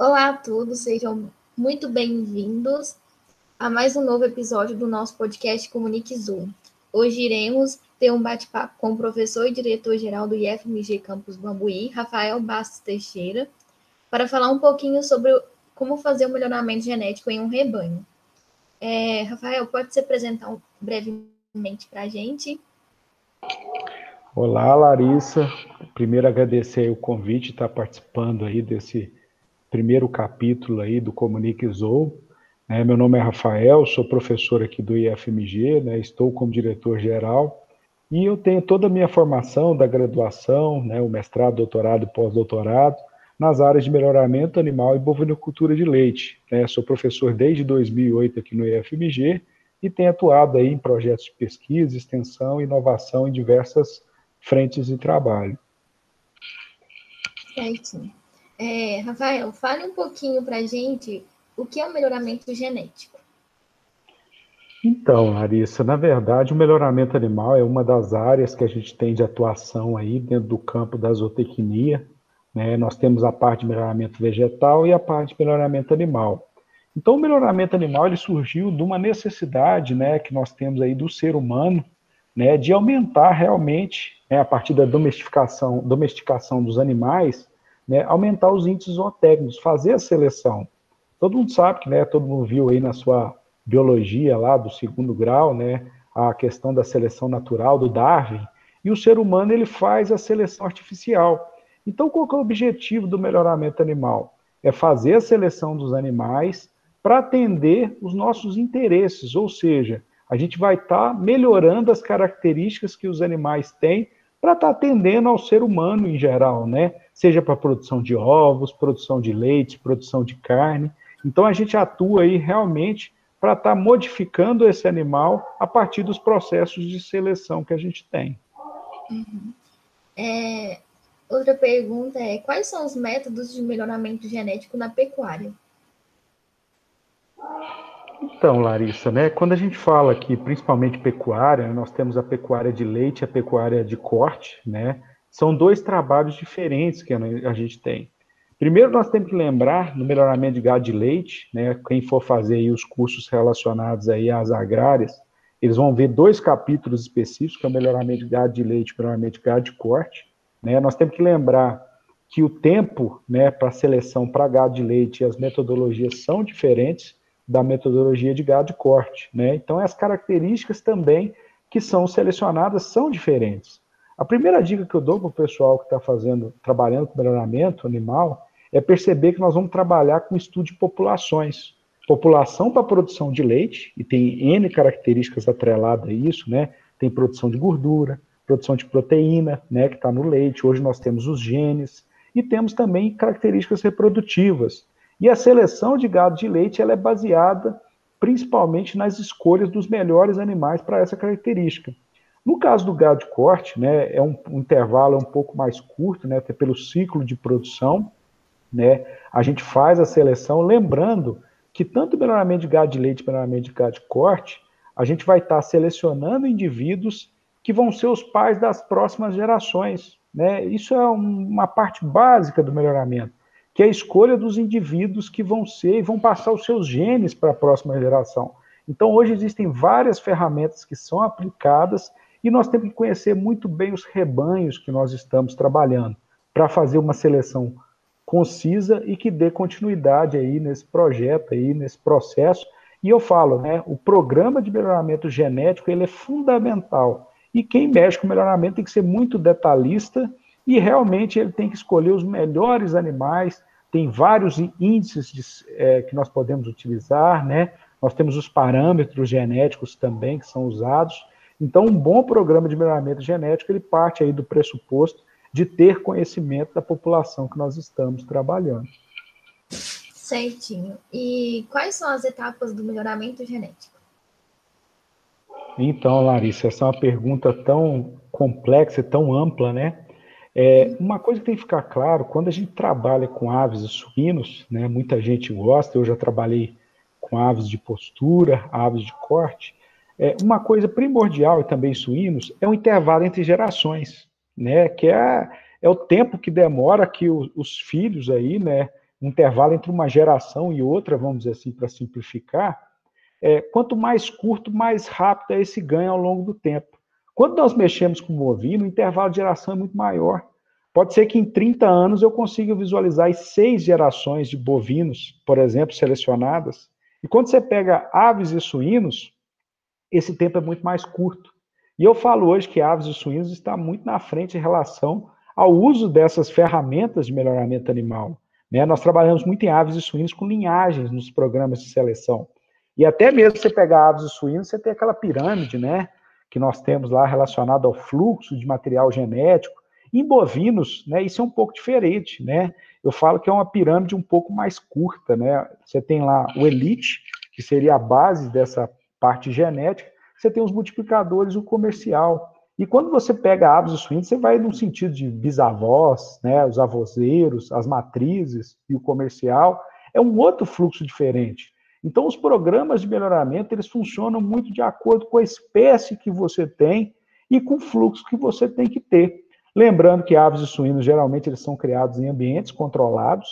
Olá a todos, sejam muito bem-vindos a mais um novo episódio do nosso podcast Comunique Zoom. Hoje iremos ter um bate-papo com o professor e diretor-geral do IFMG Campus Bambuí, Rafael Bastos Teixeira, para falar um pouquinho sobre como fazer o melhoramento genético em um rebanho. É, Rafael, pode se apresentar brevemente para a gente? Olá, Larissa. Primeiro agradecer o convite, estar participando aí desse primeiro capítulo aí do Comunique Zou. É, meu nome é Rafael, sou professor aqui do IFMG, né, estou como diretor-geral e eu tenho toda a minha formação da graduação, né, o mestrado, doutorado e pós-doutorado, nas áreas de melhoramento animal e bovinocultura de leite. Né, sou professor desde 2008 aqui no IFMG e tenho atuado aí em projetos de pesquisa, extensão e inovação em diversas frentes de trabalho. Certo. É, Rafael, fale um pouquinho para a gente o que é o melhoramento genético. Então, Larissa, na verdade, o melhoramento animal é uma das áreas que a gente tem de atuação aí dentro do campo da zootecnia. Né? Nós temos a parte de melhoramento vegetal e a parte de melhoramento animal. Então, o melhoramento animal ele surgiu de uma necessidade né, que nós temos aí do ser humano né, de aumentar realmente, né, a partir da domesticação, domesticação dos animais, né, aumentar os índices zootécnicos, fazer a seleção. Todo mundo sabe que, né, todo mundo viu aí na sua biologia lá do segundo grau, né, a questão da seleção natural do Darwin, e o ser humano ele faz a seleção artificial. Então, qual é o objetivo do melhoramento animal? É fazer a seleção dos animais para atender os nossos interesses, ou seja, a gente vai estar tá melhorando as características que os animais têm para estar tá atendendo ao ser humano em geral, né? Seja para produção de ovos, produção de leite, produção de carne. Então a gente atua aí realmente para estar tá modificando esse animal a partir dos processos de seleção que a gente tem. Uhum. É, outra pergunta é: quais são os métodos de melhoramento genético na pecuária? Então, Larissa, né, quando a gente fala aqui, principalmente pecuária, nós temos a pecuária de leite e a pecuária de corte, né, são dois trabalhos diferentes que a gente tem. Primeiro, nós temos que lembrar no melhoramento de gado de leite, né, quem for fazer os cursos relacionados aí às agrárias, eles vão ver dois capítulos específicos, que é o melhoramento de gado de leite e melhoramento de gado de corte. Né, nós temos que lembrar que o tempo né, para seleção para gado de leite e as metodologias são diferentes, da metodologia de gado de corte. Né? Então, as características também que são selecionadas são diferentes. A primeira dica que eu dou para o pessoal que está fazendo, trabalhando com melhoramento animal, é perceber que nós vamos trabalhar com estudo de populações. População para produção de leite, e tem N características atreladas a isso, né? Tem produção de gordura, produção de proteína, né, que está no leite. Hoje nós temos os genes, e temos também características reprodutivas. E a seleção de gado de leite ela é baseada principalmente nas escolhas dos melhores animais para essa característica. No caso do gado de corte, né, é um, um intervalo um pouco mais curto, né, até pelo ciclo de produção, né, a gente faz a seleção, lembrando que tanto o melhoramento de gado de leite melhoramento de gado de corte, a gente vai estar selecionando indivíduos que vão ser os pais das próximas gerações. Né? Isso é uma parte básica do melhoramento que é a escolha dos indivíduos que vão ser e vão passar os seus genes para a próxima geração. Então, hoje existem várias ferramentas que são aplicadas e nós temos que conhecer muito bem os rebanhos que nós estamos trabalhando para fazer uma seleção concisa e que dê continuidade aí nesse projeto aí, nesse processo. E eu falo, né, o programa de melhoramento genético, ele é fundamental. E quem mexe com melhoramento tem que ser muito detalhista e realmente ele tem que escolher os melhores animais tem vários índices de, é, que nós podemos utilizar, né? Nós temos os parâmetros genéticos também que são usados. Então, um bom programa de melhoramento genético, ele parte aí do pressuposto de ter conhecimento da população que nós estamos trabalhando. Certinho. E quais são as etapas do melhoramento genético? Então, Larissa, essa é uma pergunta tão complexa e tão ampla, né? É, uma coisa que tem que ficar claro, quando a gente trabalha com aves e suínos, né, muita gente gosta, eu já trabalhei com aves de postura, aves de corte, é, uma coisa primordial, e também suínos, é o intervalo entre gerações, né, que é, é o tempo que demora que o, os filhos aí, né, um intervalo entre uma geração e outra, vamos dizer assim, para simplificar, é, quanto mais curto, mais rápido é esse ganho ao longo do tempo. Quando nós mexemos com o bovino, o intervalo de geração é muito maior. Pode ser que em 30 anos eu consiga visualizar seis gerações de bovinos, por exemplo, selecionadas. E quando você pega aves e suínos, esse tempo é muito mais curto. E eu falo hoje que aves e suínos está muito na frente em relação ao uso dessas ferramentas de melhoramento animal. Né? Nós trabalhamos muito em aves e suínos com linhagens nos programas de seleção. E até mesmo você pegar aves e suínos, você tem aquela pirâmide, né? Que nós temos lá relacionada ao fluxo de material genético. Em bovinos, né, isso é um pouco diferente, né? Eu falo que é uma pirâmide um pouco mais curta, né? Você tem lá o elite, que seria a base dessa parte genética, você tem os multiplicadores, o comercial. E quando você pega aves e suínos, você vai no sentido de bisavós, né, os avozeiros, as matrizes e o comercial, é um outro fluxo diferente. Então, os programas de melhoramento, eles funcionam muito de acordo com a espécie que você tem e com o fluxo que você tem que ter. Lembrando que aves e suínos, geralmente, eles são criados em ambientes controlados,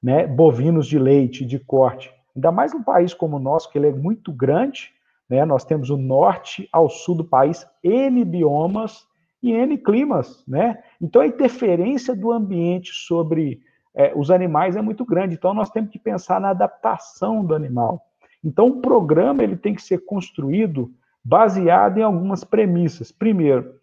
né? bovinos de leite, de corte, ainda mais num país como o nosso, que ele é muito grande, né? nós temos o norte ao sul do país, N biomas e N climas. Né? Então, a interferência do ambiente sobre é, os animais é muito grande. Então, nós temos que pensar na adaptação do animal. Então, o programa ele tem que ser construído baseado em algumas premissas. Primeiro,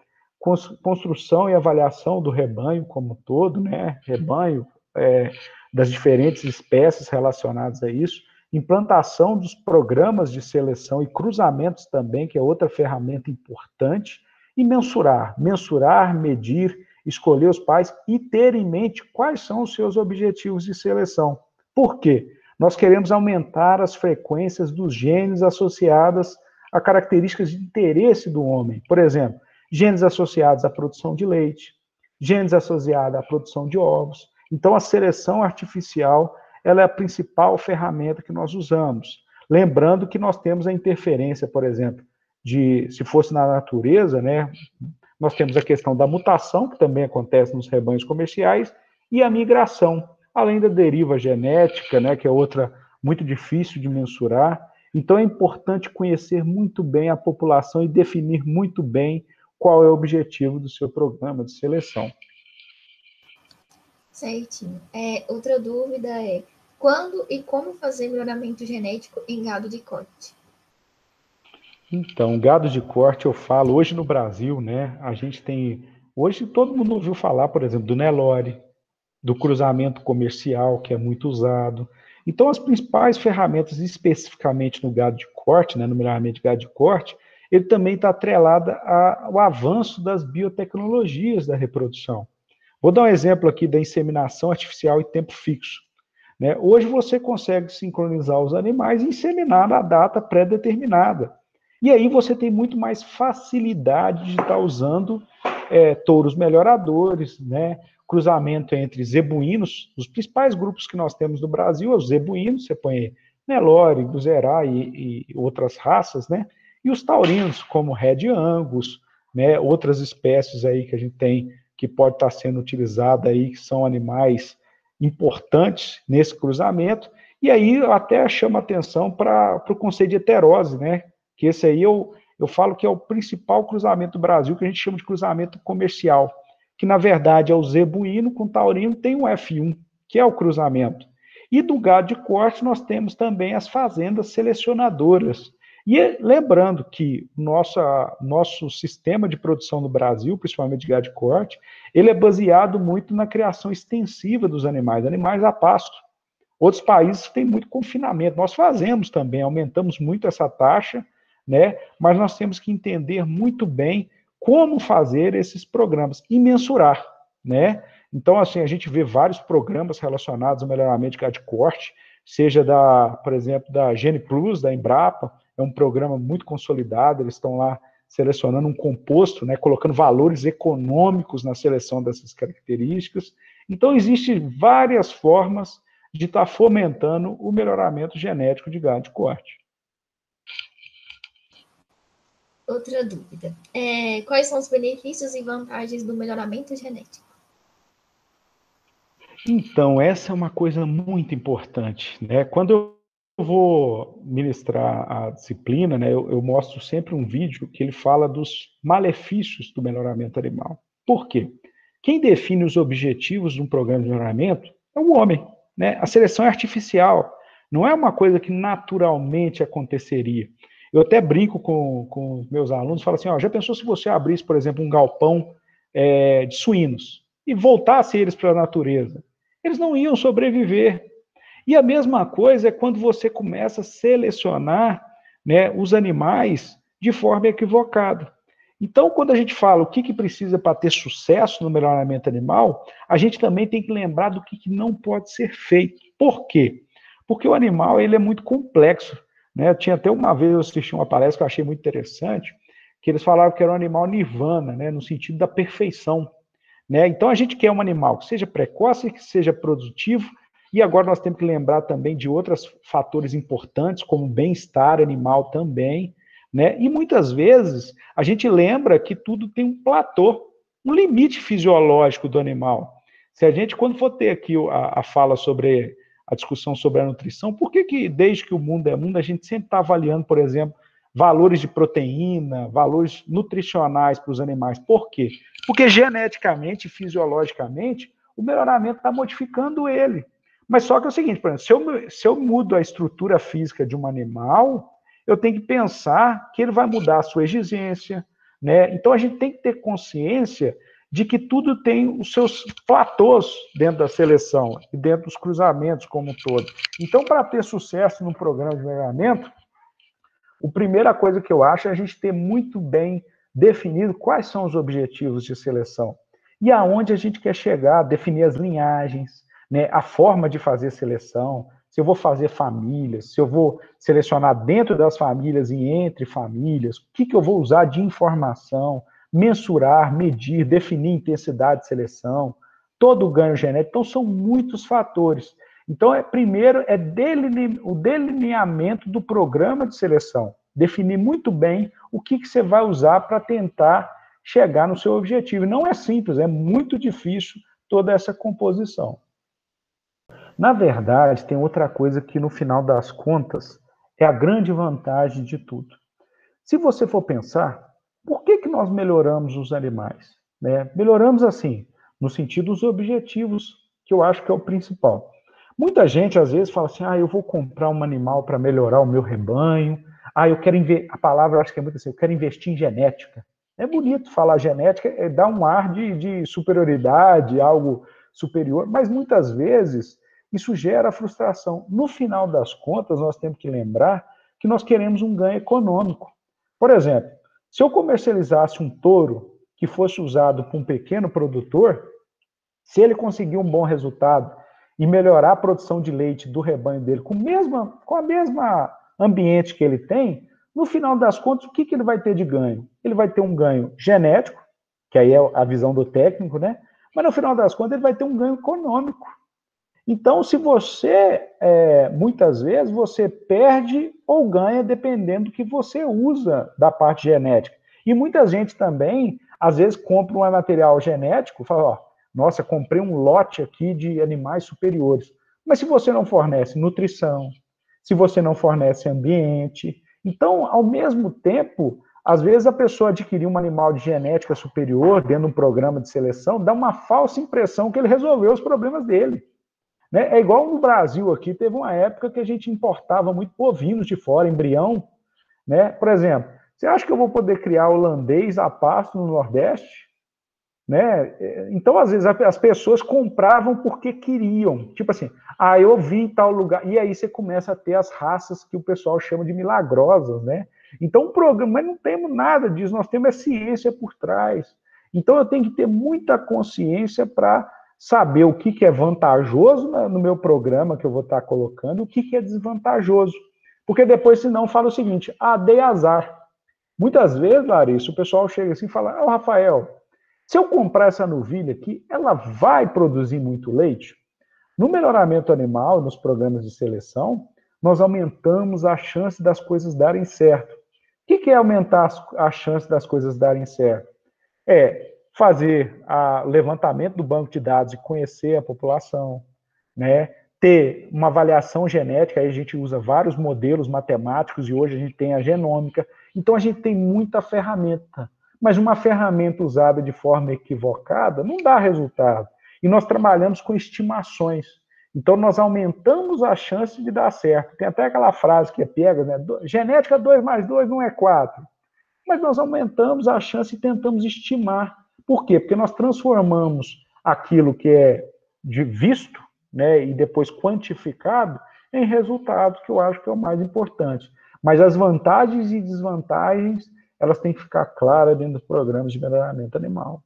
construção e avaliação do rebanho como um todo, né? Rebanho é, das diferentes espécies relacionadas a isso. Implantação dos programas de seleção e cruzamentos também, que é outra ferramenta importante. E mensurar, mensurar, medir escolher os pais e ter em mente quais são os seus objetivos de seleção. Por quê? Nós queremos aumentar as frequências dos genes associadas a características de interesse do homem. Por exemplo, genes associados à produção de leite, genes associados à produção de ovos. Então, a seleção artificial ela é a principal ferramenta que nós usamos. Lembrando que nós temos a interferência, por exemplo, de, se fosse na natureza, né, nós temos a questão da mutação, que também acontece nos rebanhos comerciais, e a migração, além da deriva genética, né, que é outra muito difícil de mensurar. Então é importante conhecer muito bem a população e definir muito bem qual é o objetivo do seu programa de seleção. Certinho. É, outra dúvida é quando e como fazer melhoramento genético em gado de corte? Então, gado de corte, eu falo, hoje no Brasil, né, a gente tem, hoje todo mundo ouviu falar, por exemplo, do Nelore, do cruzamento comercial, que é muito usado. Então, as principais ferramentas, especificamente no gado de corte, né, no melhoramento de gado de corte, ele também está atrelado ao avanço das biotecnologias da reprodução. Vou dar um exemplo aqui da inseminação artificial e tempo fixo. Né? Hoje você consegue sincronizar os animais e inseminar na data pré-determinada. E aí você tem muito mais facilidade de estar usando é, touros melhoradores, né? cruzamento entre zebuínos, os principais grupos que nós temos no Brasil é os zebuínos, você põe Nelore, Guzerá e, e, outras raças, né? E os taurinos, como Red Angus, né? Outras espécies aí que a gente tem que pode estar sendo utilizada aí, que são animais importantes nesse cruzamento. E aí eu até chamo atenção para o conceito de heterose, né? que esse aí eu, eu falo que é o principal cruzamento do Brasil, que a gente chama de cruzamento comercial, que na verdade é o zebuíno com taurino, tem um F1, que é o cruzamento. E do gado de corte nós temos também as fazendas selecionadoras. E lembrando que nossa, nosso sistema de produção no Brasil, principalmente de gado de corte, ele é baseado muito na criação extensiva dos animais, animais a pasto. Outros países têm muito confinamento. Nós fazemos também, aumentamos muito essa taxa, né? Mas nós temos que entender muito bem como fazer esses programas e mensurar, né? Então, assim, a gente vê vários programas relacionados ao melhoramento de corte, seja da, por exemplo, da Gene Plus, da Embrapa, é um programa muito consolidado, eles estão lá selecionando um composto, né, colocando valores econômicos na seleção dessas características. Então, existem várias formas de estar fomentando o melhoramento genético de gado de corte. Outra dúvida. É, quais são os benefícios e vantagens do melhoramento genético? Então, essa é uma coisa muito importante. Né? Quando eu vou ministrar a disciplina, né, eu, eu, mostro sempre um vídeo que ele fala dos malefícios do melhoramento animal. Por quê? Quem define os objetivos de um programa de melhoramento é o homem. Né? A seleção é artificial, não é uma coisa que naturalmente aconteceria. Eu até brinco com, com meus alunos, falo assim, ó, já pensou se você abrisse, por exemplo, um galpão é, de suínos e voltasse eles para a natureza? Eles não iam sobreviver. E a mesma coisa é quando você começa a selecionar né, os animais de forma equivocada. Então, quando a gente fala o que, que precisa para ter sucesso no melhoramento animal, a gente também tem que lembrar do que, que não pode ser feito. Por quê? Porque o animal ele é muito complexo. Né? Tinha até uma vez eu assisti uma palestra que eu achei muito interessante, que eles falavam que era um animal nirvana, né? no sentido da perfeição. Né? Então a gente quer um animal que seja precoce, que seja produtivo, e agora nós temos que lembrar também de outros fatores importantes, como bem-estar animal também, né? E muitas vezes a gente lembra que tudo tem um platô, um limite fisiológico do animal. Se a gente, quando for ter aqui a, a fala sobre a discussão sobre a nutrição, por que, que desde que o mundo é mundo, a gente sempre está avaliando, por exemplo, valores de proteína, valores nutricionais para os animais? Por quê? Porque geneticamente, fisiologicamente, o melhoramento está modificando ele. Mas só que é o seguinte, por exemplo, se eu, se eu mudo a estrutura física de um animal, eu tenho que pensar que ele vai mudar a sua exigência, né? Então a gente tem que ter consciência de que tudo tem os seus platôs dentro da seleção e dentro dos cruzamentos como um todo. Então, para ter sucesso no programa de melhoramento, a primeira coisa que eu acho é a gente ter muito bem definido quais são os objetivos de seleção e aonde a gente quer chegar, definir as linhagens, né, a forma de fazer seleção, se eu vou fazer famílias, se eu vou selecionar dentro das famílias e entre famílias, o que, que eu vou usar de informação, mensurar, medir, definir intensidade de seleção, todo o ganho genético. Então, são muitos fatores. Então, é, primeiro é deline, o delineamento do programa de seleção. Definir muito bem o que, que você vai usar para tentar chegar no seu objetivo. não é simples, é muito difícil toda essa composição. Na verdade, tem outra coisa que, no final das contas, é a grande vantagem de tudo. Se você for pensar, por que, que nós melhoramos os animais? Né? Melhoramos assim, no sentido dos objetivos, que eu acho que é o principal. Muita gente às vezes fala assim: ah, eu vou comprar um animal para melhorar o meu rebanho. Ah, eu quero. A palavra eu acho que é muito assim: eu quero investir em genética. É bonito falar genética, é dar um ar de, de superioridade, algo superior, mas muitas vezes isso gera frustração. No final das contas, nós temos que lembrar que nós queremos um ganho econômico. Por exemplo, se eu comercializasse um touro que fosse usado por um pequeno produtor, se ele conseguir um bom resultado e melhorar a produção de leite do rebanho dele com, mesma, com a mesma ambiente que ele tem, no final das contas, o que, que ele vai ter de ganho? Ele vai ter um ganho genético, que aí é a visão do técnico, né? Mas no final das contas, ele vai ter um ganho econômico. Então, se você, é, muitas vezes, você perde ou ganha dependendo do que você usa da parte genética. E muita gente também, às vezes, compra um material genético, fala, ó, nossa, comprei um lote aqui de animais superiores. Mas se você não fornece nutrição, se você não fornece ambiente, então, ao mesmo tempo, às vezes a pessoa adquirir um animal de genética superior dentro de um programa de seleção, dá uma falsa impressão que ele resolveu os problemas dele. Né? É igual no Brasil aqui, teve uma época que a gente importava muito bovinos de fora, embrião. Né? Por exemplo, você acha que eu vou poder criar holandês a pasto no Nordeste? Né? Então, às vezes, as pessoas compravam porque queriam. Tipo assim, ah, eu vi em tal lugar. E aí você começa a ter as raças que o pessoal chama de milagrosas, né? Então, o programa, mas não temos nada disso, nós temos a ciência por trás. Então, eu tenho que ter muita consciência para saber o que, que é vantajoso no meu programa que eu vou estar colocando, o que, que é desvantajoso. Porque depois, senão, fala o seguinte: ah, dei azar. Muitas vezes, Larissa, o pessoal chega assim e fala: oh, Rafael, se eu comprar essa novilha aqui, ela vai produzir muito leite? No melhoramento animal, nos programas de seleção, nós aumentamos a chance das coisas darem certo. O que é aumentar a chance das coisas darem certo? É fazer o levantamento do banco de dados e conhecer a população, né? ter uma avaliação genética, aí a gente usa vários modelos matemáticos e hoje a gente tem a genômica. Então a gente tem muita ferramenta, mas uma ferramenta usada de forma equivocada não dá resultado. E nós trabalhamos com estimações. Então nós aumentamos a chance de dar certo. Tem até aquela frase que é pega, né? Genética 2 mais 2 não é 4. Mas nós aumentamos a chance e tentamos estimar. Por quê? Porque nós transformamos aquilo que é de visto né, e depois quantificado em resultados, que eu acho que é o mais importante. Mas as vantagens e desvantagens, elas têm que ficar claras dentro dos programas de melhoramento animal.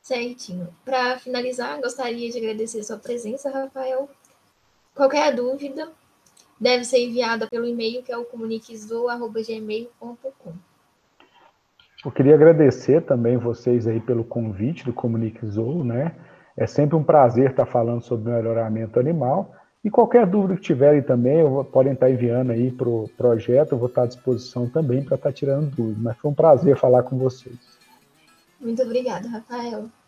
Certinho. Para finalizar, gostaria de agradecer sua presença, Rafael. Qualquer dúvida deve ser enviada pelo e-mail que é o comuniquezou.gmail.com. Eu queria agradecer também vocês aí pelo convite do Comuniquezou, né? É sempre um prazer estar falando sobre melhoramento animal. E qualquer dúvida que tiverem também, podem estar enviando aí para o projeto, eu vou estar à disposição também para estar tirando dúvidas. Mas foi um prazer falar com vocês. Muito obrigada, Rafael.